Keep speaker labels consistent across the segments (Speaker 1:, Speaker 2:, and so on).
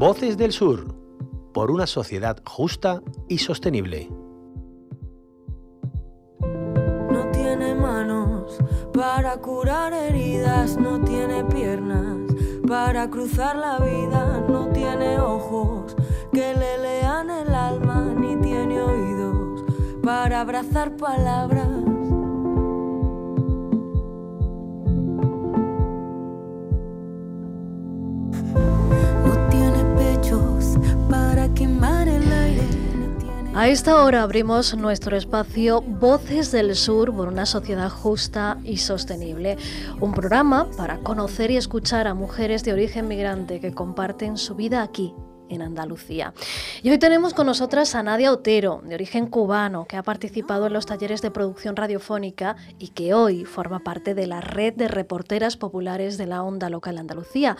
Speaker 1: Voces del Sur, por una sociedad justa y sostenible.
Speaker 2: No tiene manos para curar heridas, no tiene piernas para cruzar la vida, no tiene ojos que le lean el alma, ni tiene oídos para abrazar palabras.
Speaker 3: A esta hora abrimos nuestro espacio Voces del Sur por una sociedad justa y sostenible. Un programa para conocer y escuchar a mujeres de origen migrante que comparten su vida aquí en Andalucía. Y hoy tenemos con nosotras a Nadia Otero, de origen cubano, que ha participado en los talleres de producción radiofónica y que hoy forma parte de la red de reporteras populares de la onda local Andalucía.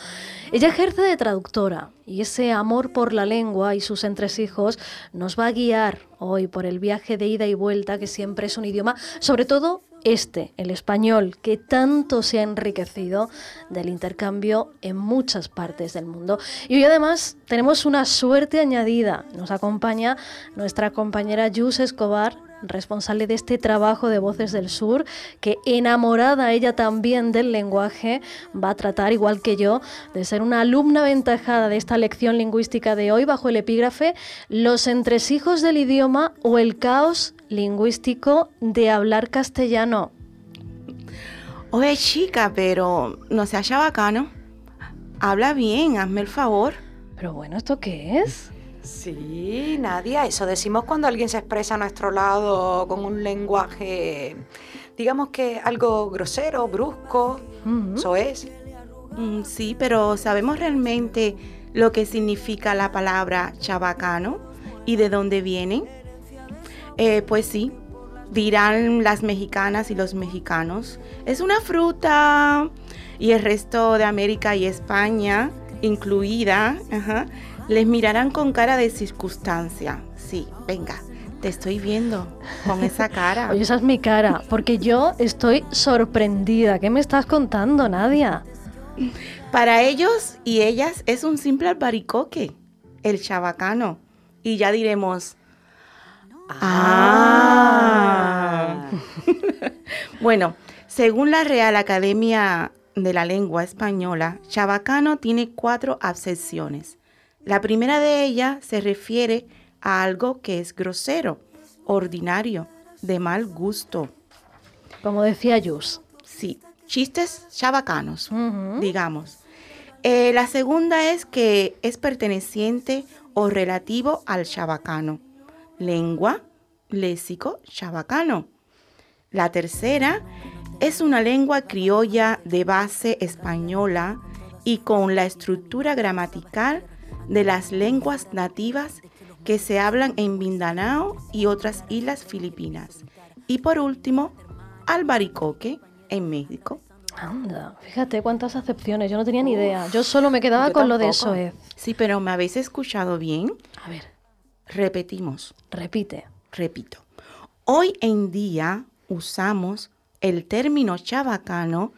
Speaker 3: Ella ejerce de traductora y ese amor por la lengua y sus entresijos nos va a guiar hoy por el viaje de ida y vuelta que siempre es un idioma, sobre todo este, el español, que tanto se ha enriquecido del intercambio en muchas partes del mundo. Y hoy además tenemos una suerte añadida. Nos acompaña nuestra compañera Yus Escobar, responsable de este trabajo de Voces del Sur, que enamorada ella también del lenguaje, va a tratar, igual que yo, de ser una alumna aventajada de esta lección lingüística de hoy bajo el epígrafe Los entresijos del idioma o el caos lingüístico de hablar castellano.
Speaker 4: Oye, chica, pero no seas chabacano. Habla bien, hazme el favor.
Speaker 3: Pero bueno, ¿esto qué es?
Speaker 5: Sí, Nadia, eso decimos cuando alguien se expresa a nuestro lado con un lenguaje, digamos que algo grosero, brusco, eso es.
Speaker 4: Mm, sí, pero ¿sabemos realmente lo que significa la palabra chabacano y de dónde viene? Eh, pues sí, dirán las mexicanas y los mexicanos. Es una fruta y el resto de América y España, incluida, ajá, les mirarán con cara de circunstancia. Sí, venga, te estoy viendo con esa cara.
Speaker 3: Oye, esa es mi cara, porque yo estoy sorprendida. ¿Qué me estás contando, Nadia?
Speaker 4: Para ellos y ellas es un simple albaricoque, el chabacano. Y ya diremos, ah. bueno, según la Real Academia de la Lengua Española, chabacano tiene cuatro acepciones. La primera de ellas se refiere a algo que es grosero, ordinario, de mal gusto.
Speaker 3: Como decía Yus.
Speaker 4: Sí, chistes chabacanos, digamos. Eh, la segunda es que es perteneciente o relativo al chabacano. Lengua, léxico, chabacano. La tercera es una lengua criolla de base española y con la estructura gramatical de las lenguas nativas que se hablan en Mindanao y otras islas filipinas. Y por último, albaricoque en México.
Speaker 3: Anda, fíjate cuántas acepciones. Yo no tenía ni idea. Yo solo me quedaba
Speaker 5: yo
Speaker 3: con lo de
Speaker 5: tampoco.
Speaker 3: eso es.
Speaker 4: Sí, pero ¿me habéis escuchado bien?
Speaker 3: A ver,
Speaker 4: Repetimos,
Speaker 3: repite.
Speaker 4: repito. Hoy en día usamos el término chabacano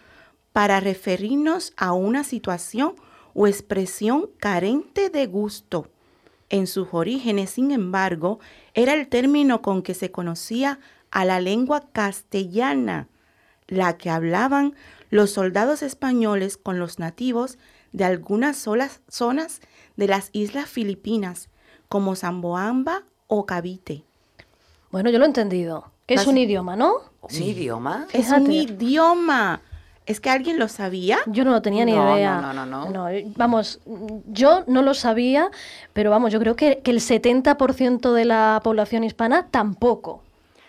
Speaker 4: para referirnos a una situación o expresión carente de gusto. En sus orígenes, sin embargo, era el término con que se conocía a la lengua castellana, la que hablaban los soldados españoles con los nativos de algunas solas zonas de las islas filipinas, como Zamboamba o Cavite.
Speaker 3: Bueno, yo lo he entendido. Que es un idioma, ¿no?
Speaker 5: ¿Un idioma?
Speaker 4: Es un idioma. ¿Es que alguien lo sabía?
Speaker 3: Yo no lo tenía ni
Speaker 5: No,
Speaker 3: idea.
Speaker 5: no, no, no, no.
Speaker 3: eh, vamos, yo no lo sabía, pero vamos, yo creo que, que el 70% de la población hispana tampoco.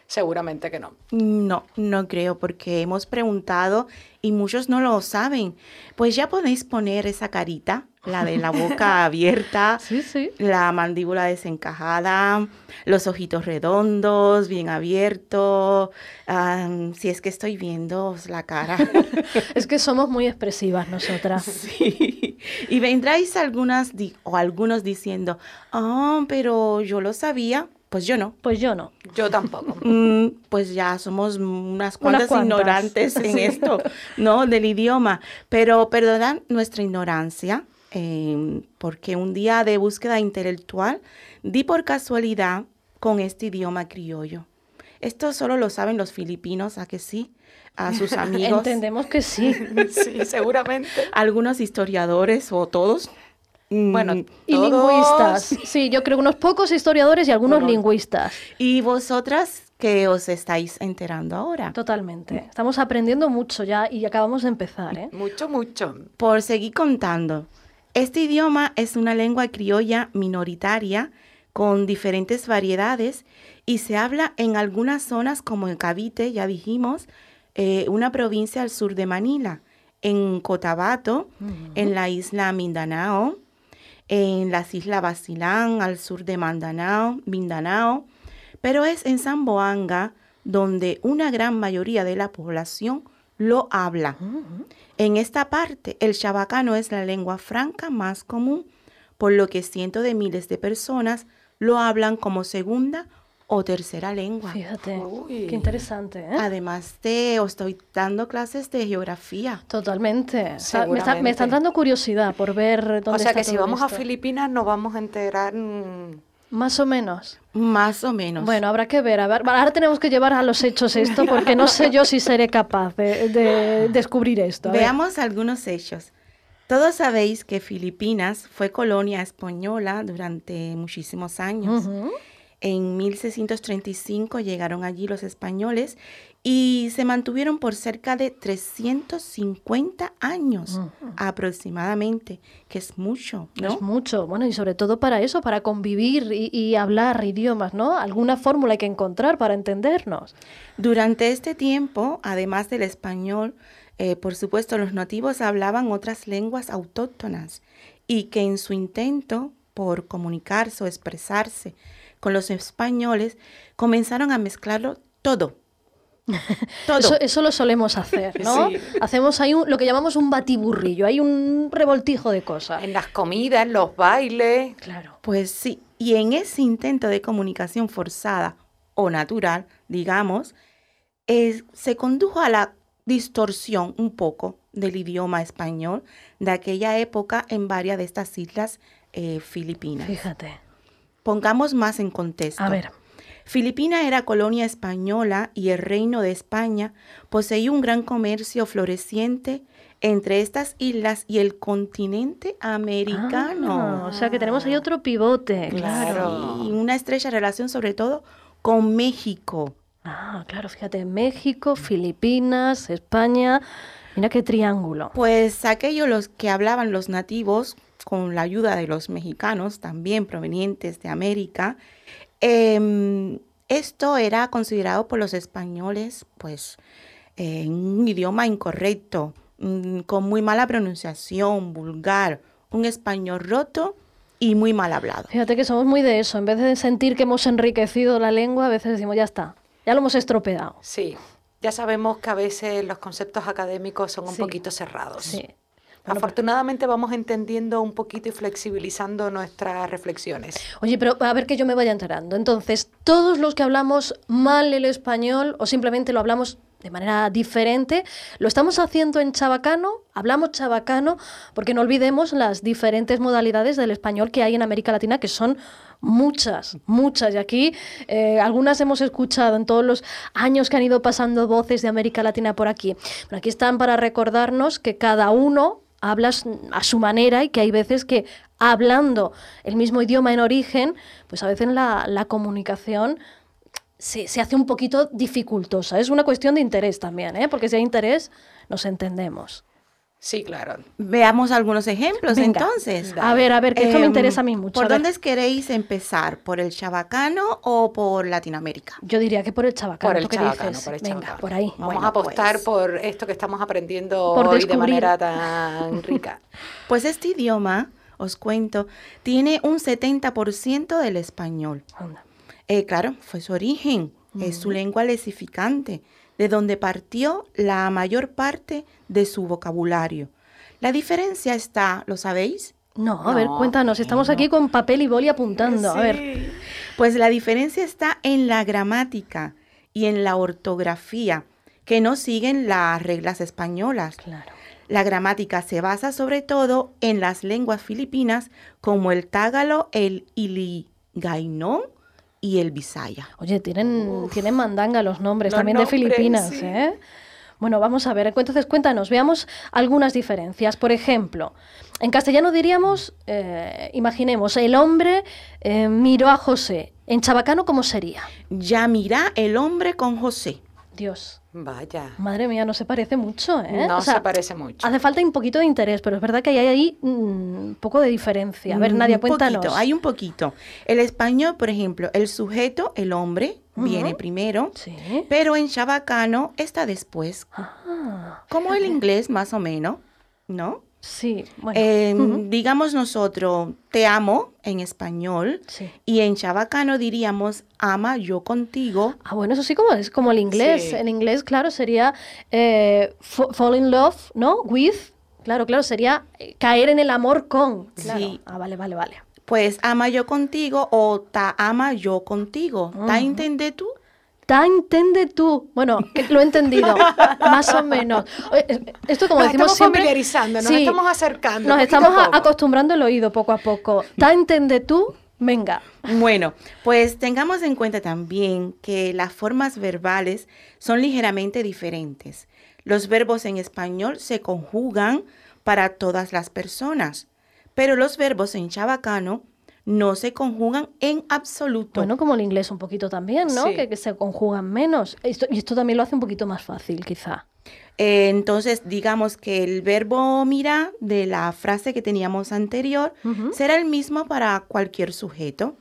Speaker 5: Seguramente que no.
Speaker 4: No, no creo, porque hemos preguntado y muchos no lo saben. Pues ya podéis poner esa carita, la de la boca abierta,
Speaker 3: Sí, sí.
Speaker 4: la mandíbula desencajada, los ojitos redondos, bien abiertos. ah, si es que estoy viendo la cara.
Speaker 3: Es que somos muy expresivas nosotras.
Speaker 4: Sí. Y vendráis algunas di- o algunos diciendo, ah, pero yo lo sabía. Pues yo no.
Speaker 3: Pues yo no.
Speaker 5: Yo tampoco.
Speaker 4: Mm, pues ya somos unas cuantas
Speaker 3: cuantas.
Speaker 4: ignorantes en esto, ¿no? Del idioma. Pero perdonad nuestra ignorancia. Eh, porque un día de búsqueda intelectual di por casualidad con este idioma criollo. Esto solo lo saben los filipinos, ¿a que sí? A sus amigos.
Speaker 3: Entendemos que sí.
Speaker 5: sí, seguramente.
Speaker 4: Algunos historiadores o todos.
Speaker 5: Bueno,
Speaker 4: Mm,
Speaker 3: Y
Speaker 5: todos-
Speaker 3: lingüistas. Sí, yo creo unos pocos historiadores y algunos
Speaker 5: Bueno.
Speaker 3: lingüistas.
Speaker 4: Y vosotras que os estáis enterando ahora.
Speaker 3: Totalmente. Estamos aprendiendo mucho ya y acabamos de empezar, ¿eh?
Speaker 5: Mucho, mucho.
Speaker 4: Por seguir contando, este idioma es una lengua criolla minoritaria con diferentes variedades y se habla en algunas zonas como en Cavite, ya dijimos, eh, una provincia al sur de Manila, en Cotabato, en la isla Mindanao, en las islas Basilán, al sur de Mindanao, Mindanao, pero es en Zamboanga donde una gran mayoría de la población lo habla. En esta parte, el chabacano es la lengua franca más común, por lo que cientos de miles de personas lo hablan como segunda o tercera lengua.
Speaker 3: Fíjate,
Speaker 5: Uy.
Speaker 3: qué interesante, ¿eh?
Speaker 4: Además de, os estoy dando clases de geografía.
Speaker 3: Totalmente. Está- me, está- me
Speaker 5: Seguramente.
Speaker 3: están dando curiosidad por ver dónde
Speaker 5: O sea
Speaker 3: está
Speaker 5: que si vamos a. Filipinas nos vamos a enterar... mm,
Speaker 3: Más o menos.
Speaker 4: Más o menos.
Speaker 3: Bueno, habrá que ver. A ver, ahora tenemos que llevar a los hechos esto porque no sé yo si seré capaz de, de descubrir esto. A ver.
Speaker 4: Veamos algunos hechos. Todos sabéis que Filipinas fue colonia española durante muchísimos años.
Speaker 3: Ujú.
Speaker 4: En 1635 llegaron allí los españoles y se mantuvieron por cerca de 350 años aproximadamente, que es mucho, ¿no?
Speaker 3: Es mucho, bueno, y sobre todo para eso, para convivir y, y hablar idiomas, ¿no? Alguna fórmula hay que encontrar para entendernos.
Speaker 4: Durante este tiempo, además del español, eh, por supuesto, los nativos hablaban otras lenguas autóctonas y que en su intento por comunicarse o expresarse con los españoles, comenzaron a mezclarlo todo. Todo.
Speaker 3: Eso, eso lo solemos hacer, ¿no?
Speaker 5: Sí.
Speaker 3: Hacemos ahí un- lo que llamamos un batiburrillo, hay un revoltijo de cosas.
Speaker 5: En las comidas, en los bailes.
Speaker 3: Claro.
Speaker 4: Pues sí, y en ese intento de comunicación forzada o natural, digamos, es- se condujo a la distorsión un poco del idioma español de aquella época en varias de estas islas eh, filipinas.
Speaker 3: Fíjate.
Speaker 4: Pongamos más en contexto.
Speaker 3: A ver.
Speaker 4: Filipina era colonia española y el reino de España poseía un gran comercio floreciente entre estas islas y el continente americano.
Speaker 3: Ah, o sea que tenemos ahí otro pivote. Claro.
Speaker 4: Y una estrecha relación sobre todo con México.
Speaker 3: Ah, claro, fíjate, México, Filipinas, España. Mira qué triángulo.
Speaker 4: Pues aquellos los que hablaban los nativos, con la ayuda de los mexicanos, también provenientes de América, em, esto era considerado por los españoles, pues, eh, un idioma incorrecto, mm, con muy mala pronunciación, vulgar, un español roto y muy mal hablado.
Speaker 3: Fíjate que somos muy de eso. En vez de sentir que hemos enriquecido la lengua, a veces decimos, ya está, ya lo hemos estropeado.
Speaker 5: Sí. Ya sabemos que a veces los conceptos académicos son un
Speaker 3: Sí.
Speaker 5: poquito cerrados.
Speaker 3: Sí. Bueno,
Speaker 5: Afortunadamente vamos entendiendo un poquito y flexibilizando nuestras reflexiones.
Speaker 3: Oye, pero a ver que yo me vaya enterando. Entonces, todos los que hablamos mal el español o simplemente lo hablamos de manera diferente, lo estamos haciendo en chabacano, hablamos chabacano, porque no olvidemos las diferentes modalidades del español que hay en América Latina, que son muchas, muchas. Y aquí eh, algunas hemos escuchado en todos los años que han ido pasando voces de América Latina por aquí. Pero aquí están para recordarnos que cada uno hablas a su manera y que hay veces que hablando el mismo idioma en origen, pues a veces la, la comunicación se, se hace un poquito dificultosa. Es una cuestión de interés también, ¿eh? porque si hay interés, nos entendemos.
Speaker 5: Sí, claro.
Speaker 4: Veamos algunos ejemplos
Speaker 3: Venga.
Speaker 4: entonces.
Speaker 3: A ver, a ver, que esto me
Speaker 4: Em,
Speaker 3: interesa a mí mucho.
Speaker 4: ¿Por dónde queréis empezar? ¿Por el chabacano o por Latinoamérica?
Speaker 3: Yo diría que por el chabacano.
Speaker 5: Por el
Speaker 3: ¿tú qué
Speaker 5: chabacano,
Speaker 3: dices?
Speaker 5: por el
Speaker 3: Venga,
Speaker 5: chabacano.
Speaker 3: por ahí.
Speaker 5: Vamos
Speaker 4: Bueno,
Speaker 5: a apostar
Speaker 4: pues.
Speaker 5: por esto que estamos aprendiendo
Speaker 3: Por
Speaker 5: hoy de manera tan rica.
Speaker 4: Pues este idioma, os cuento, tiene un 70% del español. Eh, claro, fue su origen, es su lengua lesificante, de donde partió la mayor parte de su vocabulario. La diferencia está, ¿lo sabéis?
Speaker 3: No, a ver,
Speaker 5: No,
Speaker 3: cuéntanos. Estamos aquí con papel y boli apuntando. A ver.
Speaker 4: Pues la diferencia está en la gramática y en la ortografía, que no siguen las reglas españolas.
Speaker 3: Claro.
Speaker 4: La gramática se basa sobre todo en las lenguas filipinas como el tágalo, el iligainón y el bisaya.
Speaker 3: Oye, tienen, tienen mandanga los nombres
Speaker 5: Los
Speaker 3: también de Filipinas,
Speaker 5: sí.
Speaker 3: ¿eh? Bueno, vamos a ver, entonces cuéntanos, veamos algunas diferencias. Por ejemplo, en castellano diríamos, eh, imaginemos, el hombre eh, miró a José. En chabacano, ¿cómo sería?
Speaker 4: Ya mira el hombre con José.
Speaker 3: Dios,
Speaker 5: Vaya.
Speaker 3: madre mía, no se parece mucho, ¿eh?
Speaker 5: No
Speaker 3: O sea,
Speaker 5: se parece mucho.
Speaker 3: Hace falta un poquito de interés, pero es verdad que hay ahí un poco de diferencia. A ver,
Speaker 4: Mm,
Speaker 3: Nadia,
Speaker 4: un
Speaker 3: cuéntanos.
Speaker 4: Poquito, hay un poquito. El español, por ejemplo, el sujeto, el hombre, viene primero,
Speaker 3: Sí.
Speaker 4: pero en chabacano está después.
Speaker 3: Ah,
Speaker 4: Como el inglés, más o menos, ¿no?
Speaker 3: Sí, bueno.
Speaker 4: Eh,
Speaker 3: ujú,
Speaker 4: Digamos nosotros, te amo en español,
Speaker 3: sí.
Speaker 4: y en chabacano diríamos, ama yo contigo.
Speaker 3: Ah, bueno, eso sí como es como el inglés.
Speaker 5: Sí.
Speaker 3: En inglés, claro, sería eh, fa- fall in love, ¿no? With. Claro, claro, sería eh, caer en el amor con. Claro.
Speaker 4: Sí.
Speaker 3: Ah, vale, vale, vale.
Speaker 4: Pues ama yo contigo o ta ama yo contigo. ¿Ta
Speaker 3: Ujú.
Speaker 4: entiende tú?
Speaker 3: Ta entiende tú. Bueno, lo he entendido, más o menos. Esto como
Speaker 5: Nos
Speaker 3: decimos
Speaker 5: estamos
Speaker 3: siempre.
Speaker 5: familiarizando, nos
Speaker 3: sí,
Speaker 5: estamos acercando.
Speaker 3: Nos estamos acostumbrando el oído poco a poco. Ta entiende tú, venga.
Speaker 4: Bueno, pues tengamos en cuenta también que las formas verbales son ligeramente diferentes. Los verbos en español se conjugan para todas las personas, pero los verbos en chabacano no se conjugan en absoluto.
Speaker 3: Bueno, como el inglés un poquito también, ¿no?
Speaker 5: Sí.
Speaker 3: Que, que se conjugan menos. Esto- y esto también lo hace un poquito más fácil, quizá.
Speaker 4: Eh, entonces, digamos que el verbo mira de la frase que teníamos anterior será el mismo para cualquier sujeto.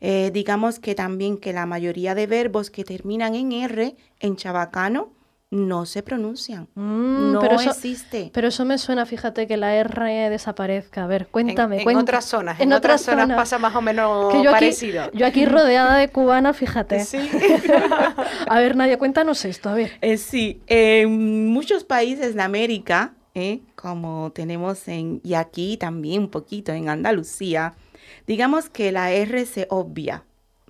Speaker 4: Eh, digamos que también que la mayoría de verbos que terminan en R en chabacano no se pronuncian.
Speaker 3: Mm,
Speaker 4: no
Speaker 3: pero eso-
Speaker 4: existe.
Speaker 3: Pero eso me suena, fíjate, que la R desaparezca. A ver, cuéntame.
Speaker 5: en
Speaker 3: cuént-
Speaker 5: otras zonas, en,
Speaker 3: en
Speaker 5: otras,
Speaker 3: otras
Speaker 5: zonas
Speaker 3: zonas.
Speaker 5: pasa más o menos
Speaker 3: que yo aquí,
Speaker 5: parecido.
Speaker 3: yo aquí rodeada de cubanas, fíjate.
Speaker 5: Sí.
Speaker 3: A ver, Nadia, cuéntanos esto, a ver.
Speaker 4: Eh, sí, en muchos países de América, eh, como tenemos en, y aquí también un poquito en Andalucía, digamos que la R se obvia.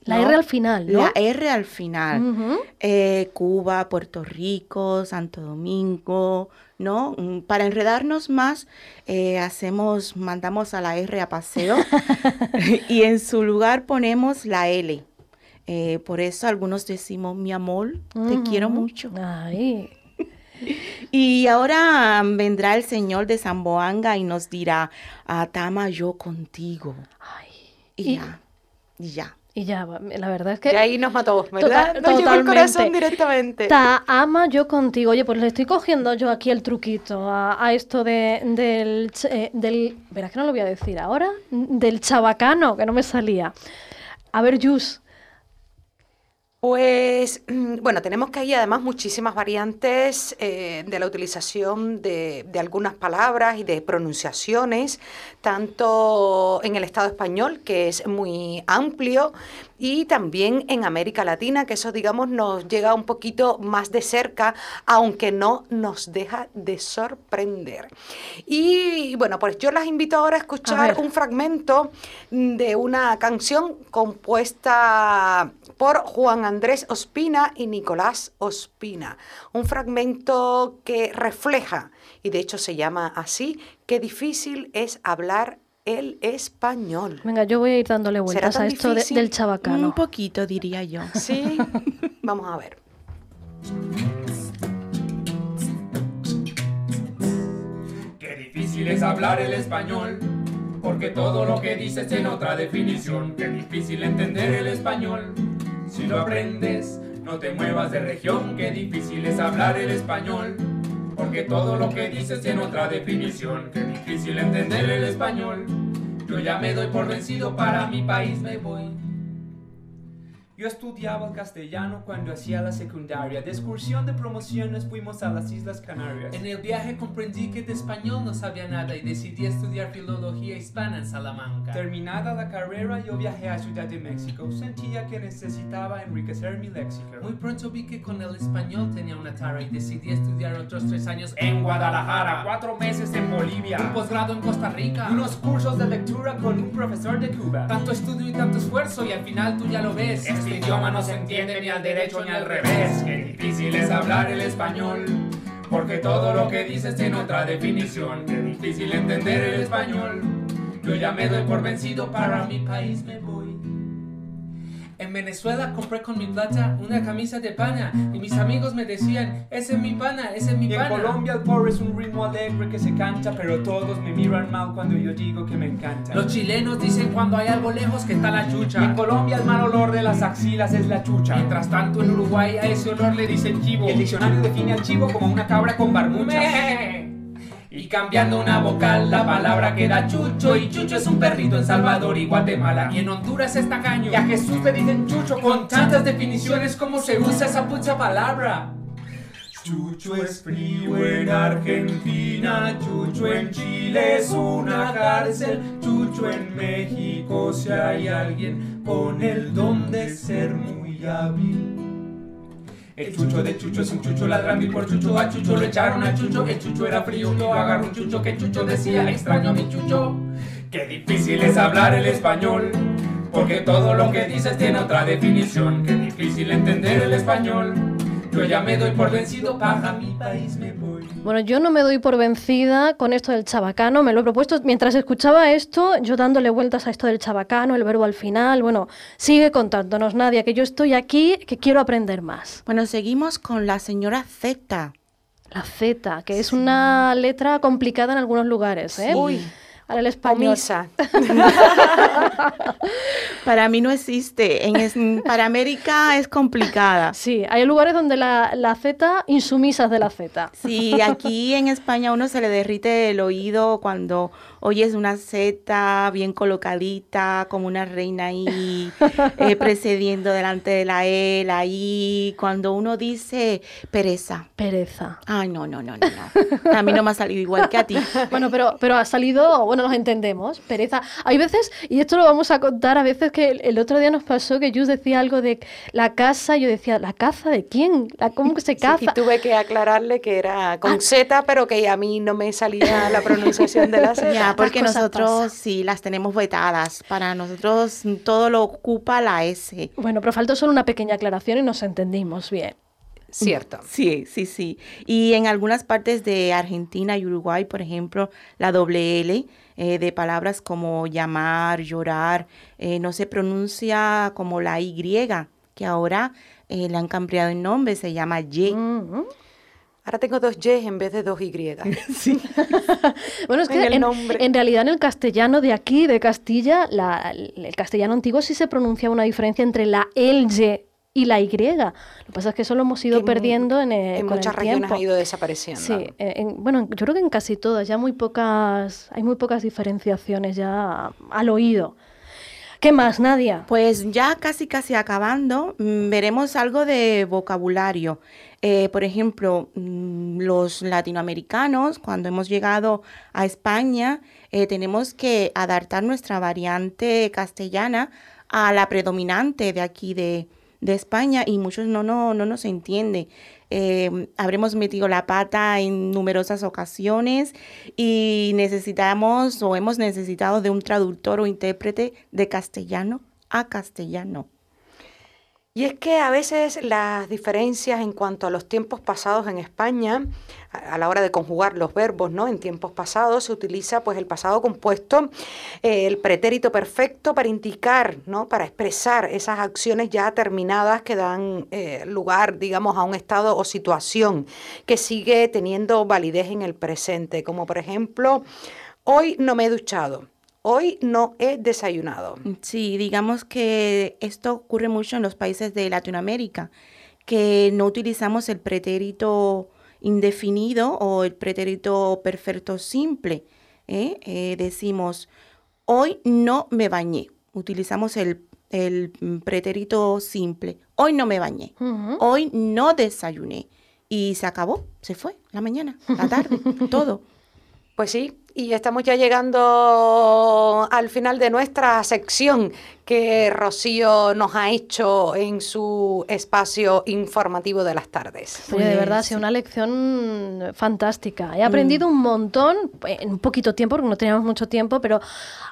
Speaker 3: La
Speaker 4: ¿no?
Speaker 3: R al final, ¿no?
Speaker 4: La R al final. Eh, Cuba, Puerto Rico, Santo Domingo, ¿no? Mm, Para enredarnos más, eh, hacemos, mandamos a la R a paseo y en su lugar ponemos la L. Eh, por eso algunos decimos, mi amor, te quiero mucho.
Speaker 3: Ay,
Speaker 4: Y ahora vendrá el señor de Zamboanga y nos dirá, Atama yo contigo.
Speaker 3: ay.
Speaker 4: Y,
Speaker 3: Y-
Speaker 4: ya, y ya.
Speaker 3: Y ya, la verdad es que...
Speaker 5: Y ahí nos mató, ¿verdad?
Speaker 3: Total-
Speaker 5: nos el corazón directamente.
Speaker 3: Ta ama yo contigo. Oye, pues le estoy cogiendo yo aquí el truquito a, a esto de, del, eh, del... Verás que no lo voy a decir ahora. Del chabacano, que no me salía. A ver, Jus.
Speaker 5: Pues mm, bueno, tenemos que hay además muchísimas variantes eh, de la utilización de, de algunas palabras y de pronunciaciones, tanto en el Estado español, que es muy amplio, y también en América Latina, que eso digamos nos llega un poquito más de cerca, aunque no nos deja de sorprender. Y bueno, pues yo las invito ahora a escuchar un fragmento de una canción compuesta por Juan Andrés Ospina y Nicolás Ospina. Un fragmento que refleja, y de hecho se llama así, qué difícil es hablar el español.
Speaker 3: Venga, yo voy a ir dándole vueltas a esto de- del
Speaker 4: Un
Speaker 3: chabacano.
Speaker 4: poquito, diría yo.
Speaker 5: Sí, vamos a ver.
Speaker 6: Qué difícil es hablar el español, porque todo lo que dices tiene otra definición. Qué difícil entender el español, si lo aprendes, no te muevas de región. Qué difícil es hablar el español, porque todo lo que dices tiene otra definición. Qué difícil entender el español, yo ya me doy por vencido, para mi país me voy. Yo estudiaba el castellano cuando hacía la secundaria. De excursión de promociones fuimos a las Islas Canarias. En el viaje comprendí que de español no sabía nada y decidí estudiar filología hispana en Salamanca. Terminada la carrera, yo viajé a Ciudad de México. Sentía que necesitaba enriquecer mi léxico. Muy pronto vi que con el español tenía una tara y decidí estudiar otros tres años en Guadalajara, cuatro meses en Bolivia, un posgrado en Costa Rica, unos cursos de lectura con un profesor de Cuba. Tanto estudio y tanto esfuerzo y al final tú ya lo ves. Este idioma no se entiende ni al derecho ni al revés. Qué difícil es hablar el español. Porque todo lo que dices tiene otra definición. Qué difícil entender el español. Yo ya me doy por vencido, para mi país me voy. En Venezuela compré con mi plata una camisa de pana y mis amigos me decían, ese es mi pana, ese es mi
Speaker 7: Y en
Speaker 6: pana.
Speaker 7: Colombia el porro es un ritmo alegre que se canta, pero todos me miran mal cuando yo digo que me encanta.
Speaker 6: Los chilenos dicen cuando hay algo lejos que está la
Speaker 7: Y en
Speaker 6: chucha.
Speaker 7: Colombia el mal olor de las axilas es la chucha.
Speaker 6: Mientras tanto en Uruguay a ese olor le dicen chivo.
Speaker 7: Y el diccionario define al chivo como una cabra con barbucha.
Speaker 6: Me. Y cambiando una vocal, la palabra queda chucho. Y chucho es un perrito en Salvador y Guatemala. Y en Honduras es tacaño.
Speaker 7: Y a Jesús le dicen chucho
Speaker 6: Con tantas definiciones, ¿cómo se usa esa pucha palabra?
Speaker 7: Chucho es frío en Argentina, Chucho en Chile es una cárcel, Chucho en México si hay alguien con el don de ser muy hábil.
Speaker 6: El chucho de chucho es un chucho ladrando y por chucho a chucho lo echaron a chucho. El chucho era frío, lo agarró un chucho que chucho decía extraño a mi chucho. Qué difícil es hablar el español, porque todo lo que dices tiene otra definición. Qué difícil entender el español. Yo ya me doy por vencido, mi país me voy.
Speaker 3: Bueno, yo no me doy por vencida con esto del chabacano, me lo he propuesto mientras escuchaba esto, yo dándole vueltas a esto del chabacano, el verbo al final, bueno, sigue contándonos Nadia, que yo estoy aquí, que quiero aprender más.
Speaker 4: Bueno, seguimos con la señora Z.
Speaker 3: La Z, que es una letra complicada en algunos lugares, ¿eh?
Speaker 5: Uy.
Speaker 3: Para el español.
Speaker 5: Omisa.
Speaker 4: Para mí no existe. En es- para América es complicada.
Speaker 3: Sí, hay lugares donde la, la Z, insumisas de la Z.
Speaker 4: Sí, aquí en España a uno se le derrite el oído cuando oyes una Z bien colocadita, como una reina ahí, eh, precediendo delante de la E, la I. Cuando uno dice pereza.
Speaker 3: Pereza.
Speaker 4: Ay, no, no, no, no, no. A mí no me ha salido igual que a ti.
Speaker 3: Bueno, pero, pero ha salido, bueno, nos entendemos, pereza. Hay veces, y esto lo vamos a contar, a veces que el, el otro día nos pasó que Jus decía algo de la casa, yo decía, ¿la caza de quién? ¿La, ¿Cómo que se
Speaker 5: Sí,
Speaker 3: caza?
Speaker 5: y tuve que aclararle que era con Z, pero que a mí no me salía la pronunciación de la Z.
Speaker 4: Ya, porque nosotros
Speaker 3: pasan.
Speaker 4: sí las tenemos vetadas. Para nosotros mm, todo lo ocupa la S.
Speaker 3: Bueno, pero faltó solo una pequeña aclaración y nos entendimos bien.
Speaker 5: Cierto.
Speaker 4: Sí, sí, sí. Y en algunas partes de Argentina y Uruguay, por ejemplo, la doble L eh, de palabras como llamar, llorar, eh, no se pronuncia como la Y, que ahora eh, le han cambiado el nombre, se llama Y.
Speaker 3: Ujú.
Speaker 5: Ahora tengo dos Y en vez de dos Y.
Speaker 3: Bueno, es
Speaker 5: En
Speaker 3: que
Speaker 5: el
Speaker 3: en,
Speaker 5: nombre.
Speaker 3: en realidad en el castellano de aquí, de Castilla, la- el castellano antiguo sí se pronuncia una diferencia entre la el Y y la Y. Lo que pasa es que eso lo hemos ido
Speaker 5: en-
Speaker 3: perdiendo en, eh,
Speaker 5: En
Speaker 3: con
Speaker 5: muchas
Speaker 3: el
Speaker 5: regiones
Speaker 3: tiempo.
Speaker 5: ha ido desapareciendo.
Speaker 3: Sí, eh, en- bueno, yo creo que en casi todas, ya muy pocas, hay muy pocas diferenciaciones ya al oído. ¿Qué más, Nadia?
Speaker 4: Pues ya casi casi acabando, mm, veremos algo de vocabulario. Eh, por ejemplo, mm, los latinoamericanos, cuando hemos llegado a España, eh, tenemos que adaptar nuestra variante castellana a la predominante de aquí de, España y muchos no, no, no nos entiende. Eh, habremos metido la pata en numerosas ocasiones y necesitamos o hemos necesitado de un traductor o intérprete de castellano a castellano.
Speaker 5: Y es que a veces las diferencias en cuanto a los tiempos pasados en España, a la hora de conjugar los verbos, ¿no? En tiempos pasados se utiliza pues el pasado compuesto, eh, el pretérito perfecto para indicar, ¿no? Para expresar esas acciones ya terminadas que dan eh, lugar, digamos, a un estado o situación que sigue teniendo validez en el presente, como por ejemplo, hoy no me he duchado, hoy no he desayunado.
Speaker 4: Sí, digamos que esto ocurre mucho en los países de Latinoamérica, que no utilizamos el pretérito indefinido o el pretérito perfecto simple. ¿eh? Eh, decimos, hoy no me bañé. Utilizamos el, el pretérito simple. Hoy no me bañé. Hoy no desayuné. Y se acabó, se fue la mañana, la tarde, todo.
Speaker 5: Pues sí, y estamos ya llegando al final de nuestra sección que Rocío nos ha hecho en su espacio informativo de las tardes.
Speaker 3: Oye, de
Speaker 4: Pues,
Speaker 3: verdad, ha sido una lección fantástica. He aprendido un montón en un poquito tiempo, porque no teníamos mucho tiempo, pero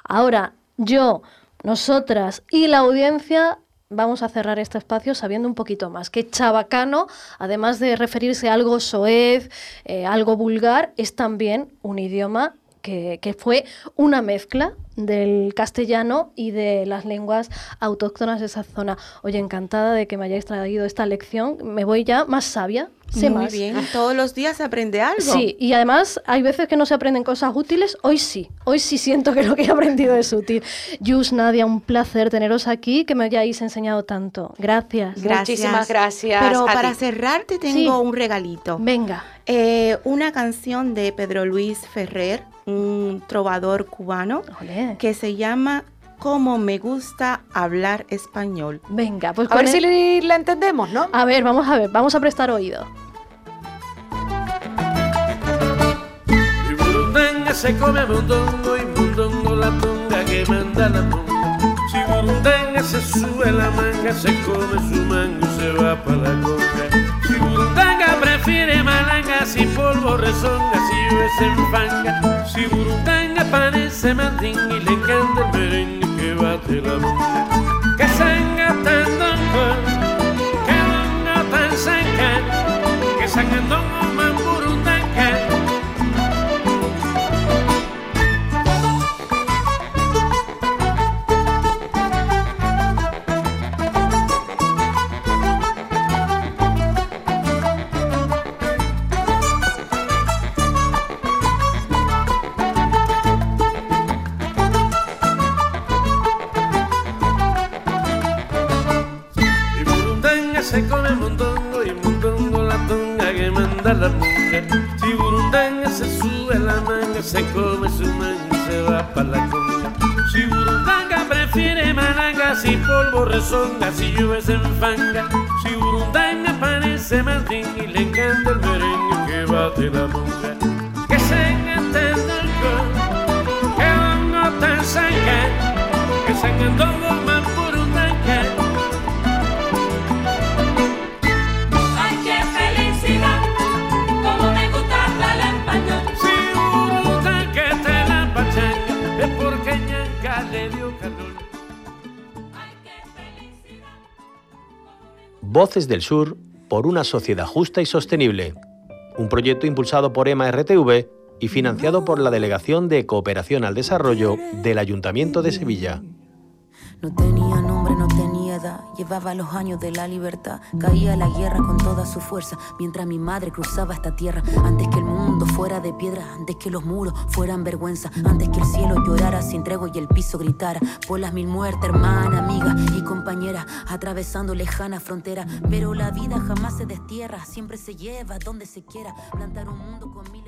Speaker 3: ahora yo, nosotras y la audiencia vamos a cerrar este espacio sabiendo un poquito más que chabacano, además de referirse a algo soez, eh, algo vulgar, es también un idioma que, que, fue una mezcla del castellano y de las lenguas autóctonas de esa zona. Oye, encantada de que me hayáis traído esta lección. Me voy ya más sabia. Sé
Speaker 4: Muy
Speaker 3: más.
Speaker 4: bien, todos los días se aprende algo.
Speaker 3: Sí, y además hay veces que no se aprenden cosas útiles. Hoy sí, hoy sí siento que lo que he aprendido es útil. Yus, Nadia, un placer teneros aquí, que me hayáis enseñado tanto. Gracias.
Speaker 4: Gracias.
Speaker 5: Muchísimas gracias.
Speaker 4: Pero
Speaker 5: a
Speaker 4: para
Speaker 5: ti.
Speaker 4: cerrar te tengo
Speaker 3: Sí.
Speaker 4: un regalito.
Speaker 3: Venga.
Speaker 4: Eh, una canción de Pedro Luis Ferrer, un trovador cubano,
Speaker 3: Olé.
Speaker 4: que se llama Cómo me gusta hablar español.
Speaker 3: Venga, pues
Speaker 5: A ver si
Speaker 3: el-
Speaker 5: le- la entendemos, ¿no?
Speaker 3: A ver, vamos a ver, vamos a prestar oído.
Speaker 8: Se come a mondongo y mondongo la tonga que manda la monga. Si burundanga se sube la manga, se come su mango y se va para la conga. Si burundanga prefiere malanga, si polvo rezonga, si se enfanga. Si burundanga parece mandín y le encanta el merengue que bate la se come mondongo y mondongo la tonga que manda la monga. Si burundanga se sube la manga, se come su manga y se va pa' la conga. Si burundanga prefiere malanga, si polvo rezonga, si llueve se enfanga. Si burundanga parece Martín y le encanta el merengue que bate la monga. Que se encantando el que dongo tan sanga, que se encantando ñanca le dio calor.
Speaker 9: Ay, qué felicidad.
Speaker 1: Voces del Sur por una sociedad justa y sostenible. Un proyecto impulsado por EMA RTV y financiado por la Delegación de Cooperación al Desarrollo del Ayuntamiento de Sevilla.
Speaker 10: No tenía nombre, no tenía edad. Llevaba los años de la libertad. Caía la guerra con toda su fuerza. Mientras mi madre cruzaba esta tierra. Antes que el mundo fuera de piedra. Antes que los muros fueran vergüenza. Antes que el cielo llorara sin tregua y el piso gritara. Por las mil muertes, hermana, amiga y compañera. Atravesando lejana frontera. Pero la vida jamás se destierra. Siempre se lleva donde se quiera. Plantar un mundo con mil.